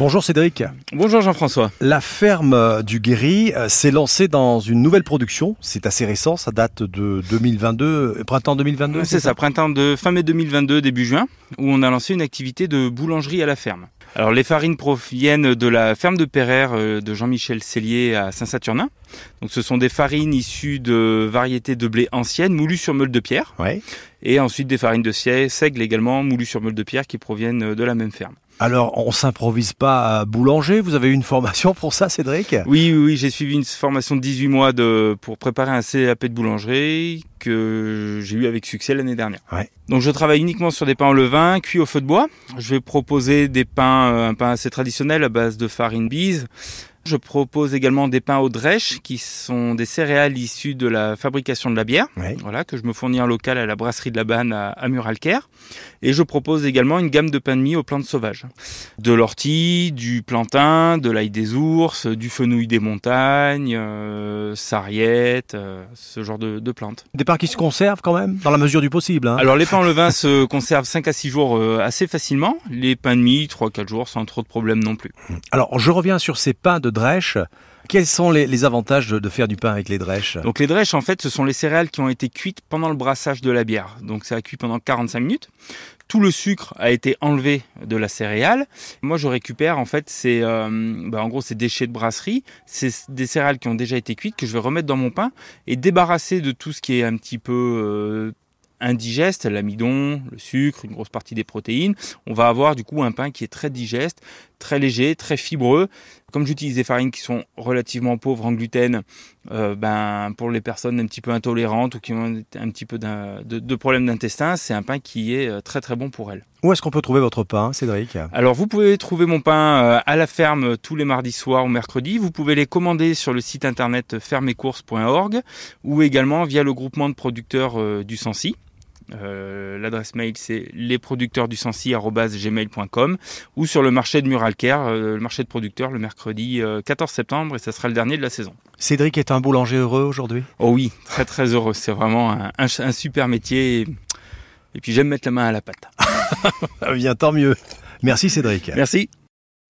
Bonjour Cédric. Bonjour Jean-François. La ferme du Guéry euh, s'est lancée dans une nouvelle production. C'est assez récent, ça date de 2022, euh, printemps 2022. C'est ça, printemps de fin mai 2022, début juin, où on a lancé une activité de boulangerie à la ferme. Alors les farines proviennent de la ferme de Perrère euh, de Jean-Michel Cellier à Saint-Saturnin. Donc ce sont des farines issues de variétés de blé anciennes moulues sur meule de pierre. Ouais. Et ensuite des farines de seigle également moulues sur meule de pierre qui proviennent de la même ferme. Alors, on s'improvise pas à boulanger. Vous avez eu une formation pour ça, Cédric? Oui, oui, oui j'ai suivi une formation de 18 mois de, pour préparer un CAP de boulangerie que j'ai eu avec succès l'année dernière. Ouais. Donc, je travaille uniquement sur des pains en levain, cuits au feu de bois. Je vais proposer des pains, euh, un pain assez traditionnel à base de farine bise, je propose également des pains au drèche, qui sont des céréales issues de la fabrication de la bière, voilà, que je me fournis en local à la brasserie de la Banne à, à Muralcaire. Et je propose également une gamme de pains de mie aux plantes sauvages. De l'ortie, du plantain, de l'ail des ours, du fenouil des montagnes, euh, sarriette, euh, ce genre de, de plantes. Des pains qui se conservent quand même, dans la mesure du possible. hein. Alors les pains en levain se conservent 5 à 6 jours euh, assez facilement. Les pains de mie, 3-4 jours sans trop de problèmes non plus. Alors, je reviens sur ces pains de drèche. Quels sont les, avantages de, de faire du pain avec les drèches Donc les drèches, en fait, ce sont les céréales qui ont été cuites pendant le brassage de la bière. Donc ça a cuit pendant 45 minutes. Tout le sucre a été enlevé de la céréale. Moi, je récupère en fait ces, euh, bah, en gros, ces déchets de brasserie, c'est des céréales qui ont déjà été cuites que je vais remettre dans mon pain et débarrasser de tout ce qui est un petit peu euh, indigeste, l'amidon, le sucre, une grosse partie des protéines. On va avoir du coup un pain qui est très digeste, très léger, très fibreux. Comme j'utilise des farines qui sont relativement pauvres en gluten, euh, ben pour les personnes un petit peu intolérantes ou qui ont un petit peu de, de problèmes d'intestin, c'est un pain qui est euh, très très bon pour elles. Où est-ce qu'on peut trouver votre pain, Cédric? Alors vous pouvez trouver mon pain euh, à la ferme tous les mardis soirs ou mercredis. Vous pouvez les commander sur le site internet fermecourses.org ou également via le groupement de producteurs du Sancy. Euh, L'adresse mail c'est lesproducteursdusancy@gmail.com ou sur le marché de Muralcaire, euh, le marché de producteurs le mercredi euh, 14 septembre et ça sera le dernier de la saison. Cédric est un boulanger heureux aujourd'hui? Oh oui, très très heureux. C'est vraiment un, un- un super métier et, et puis j'aime mettre la main à la pâte. Ah bien, tant mieux. Merci Cédric. Merci.